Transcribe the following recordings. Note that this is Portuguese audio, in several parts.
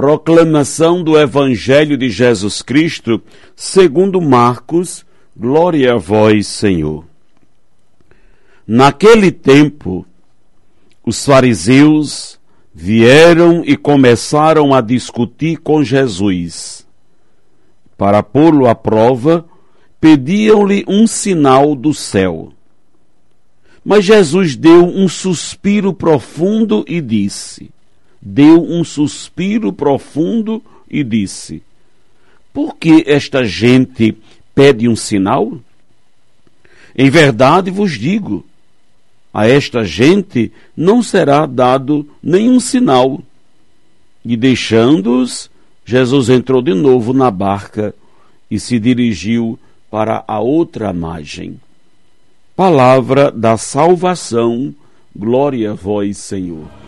Proclamação do Evangelho de Jesus Cristo, segundo Marcos, glória a vós, Senhor. Naquele tempo, os fariseus vieram e começaram a discutir com Jesus. Para pô-lo à prova, pediam-lhe um sinal do céu. Mas Jesus deu um suspiro profundo e disse: Deu um suspiro profundo e disse: Por que esta gente pede um sinal? Em verdade vos digo: a esta gente não será dado nenhum sinal. E deixando-os, Jesus entrou de novo na barca e se dirigiu para a outra margem. Palavra da salvação, glória a vós, Senhor.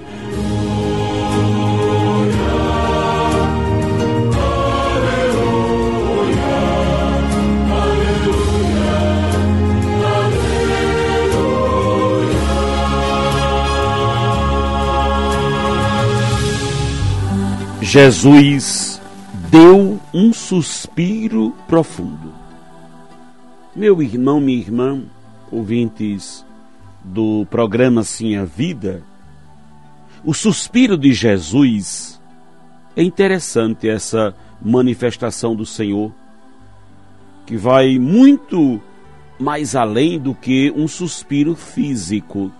Jesus deu um suspiro profundo. Meu irmão, minha irmã, ouvintes do programa Sim a Vida, o suspiro de Jesus é interessante essa manifestação do Senhor, que vai muito mais além do que um suspiro físico.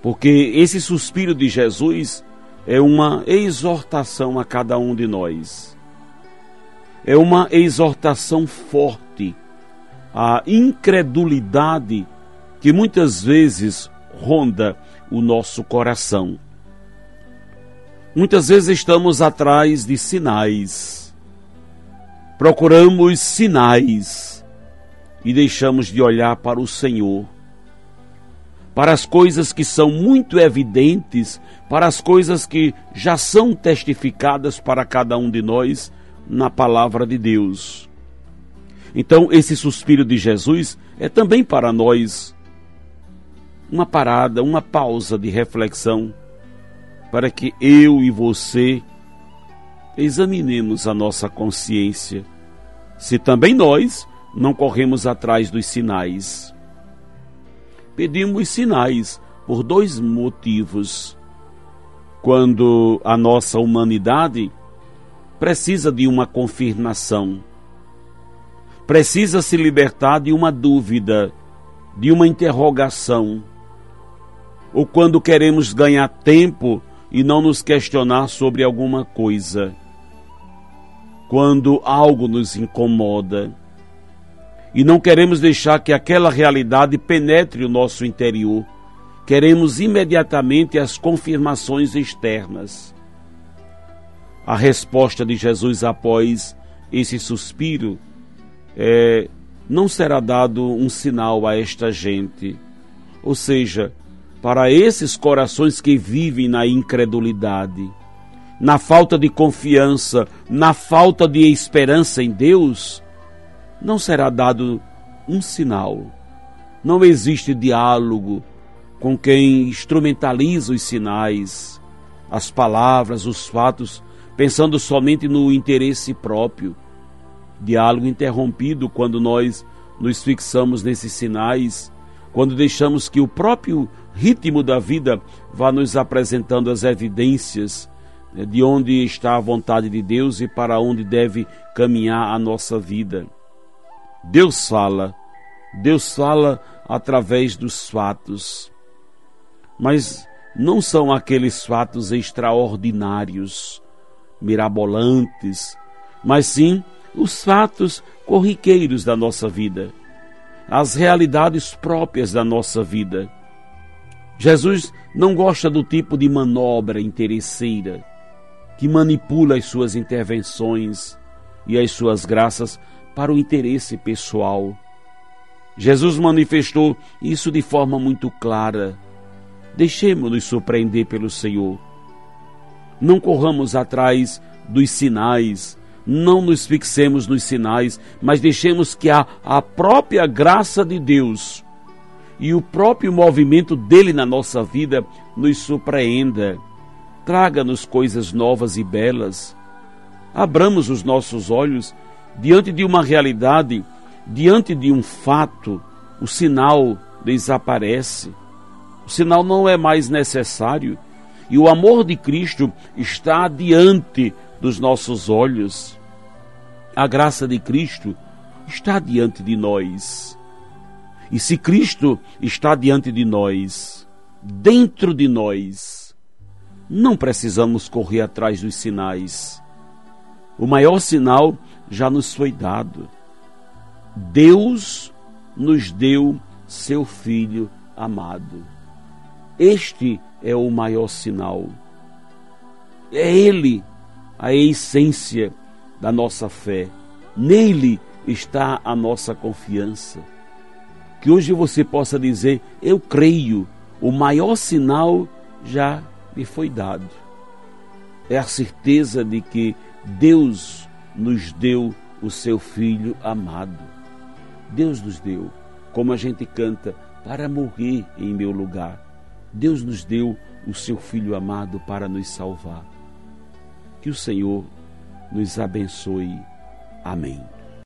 Porque esse suspiro de Jesus é uma exortação a cada um de nós. É uma exortação forte a incredulidade que muitas vezes ronda o nosso coração. Muitas vezes estamos atrás de sinais, procuramos sinais e deixamos de olhar para o Senhor, para as coisas que são muito evidentes, para as coisas que já são testificadas para cada um de nós na palavra de Deus. Então, esse suspiro de Jesus é também para nós uma parada, uma pausa de reflexão, para que eu e você examinemos a nossa consciência, se também nós não corremos atrás dos sinais. Pedimos sinais por dois motivos. Quando a nossa humanidade precisa de uma confirmação precisa se libertar de uma dúvida, de uma interrogação. Ou quando queremos ganhar tempo e não nos questionar sobre alguma coisa. Quando algo nos incomoda e não queremos deixar que aquela realidade penetre o nosso interior. Queremos imediatamente as confirmações externas. A resposta de Jesus após esse suspiro é, não será dado um sinal a esta gente. Ou seja, para esses corações que vivem na incredulidade, na falta de confiança, na falta de esperança em Deus, não será dado um sinal. Não existe diálogo com quem instrumentaliza os sinais, as palavras, os fatos, pensando somente no interesse próprio diálogo interrompido quando nós nos fixamos nesses sinais, quando deixamos que o próprio ritmo da vida vá nos apresentando as evidências né, de onde está a vontade de Deus e para onde deve caminhar a nossa vida. Deus fala, Deus fala através dos fatos, mas não são aqueles fatos extraordinários, mirabolantes, mas sim os fatos corriqueiros da nossa vida, as realidades próprias da nossa vida. Jesus não gosta do tipo de manobra interesseira que manipula as suas intervenções, e as suas graças para o interesse pessoal. Jesus manifestou isso de forma muito clara. Deixemos-nos surpreender pelo Senhor. Não corramos atrás dos sinais, não nos fixemos nos sinais, mas deixemos que a, a própria graça de Deus e o próprio movimento dele na nossa vida nos surpreenda. Traga-nos coisas novas e belas. Abramos os nossos olhos diante de uma realidade, diante de um fato, o sinal desaparece. O sinal não é mais necessário e o amor de Cristo está diante dos nossos olhos. A graça de Cristo está diante de nós. E se Cristo está diante de nós, dentro de nós, não precisamos correr atrás dos sinais. O maior sinal já nos foi dado. Deus nos deu seu Filho amado. Este é o maior sinal. É Ele a essência da nossa fé. Nele está a nossa confiança. Que hoje você possa dizer: Eu creio, o maior sinal já me foi dado. É a certeza de que Deus nos deu o seu Filho amado. Deus nos deu, como a gente canta, para morrer em meu lugar. Deus nos deu o seu Filho amado para nos salvar. Que o Senhor nos abençoe. Amém.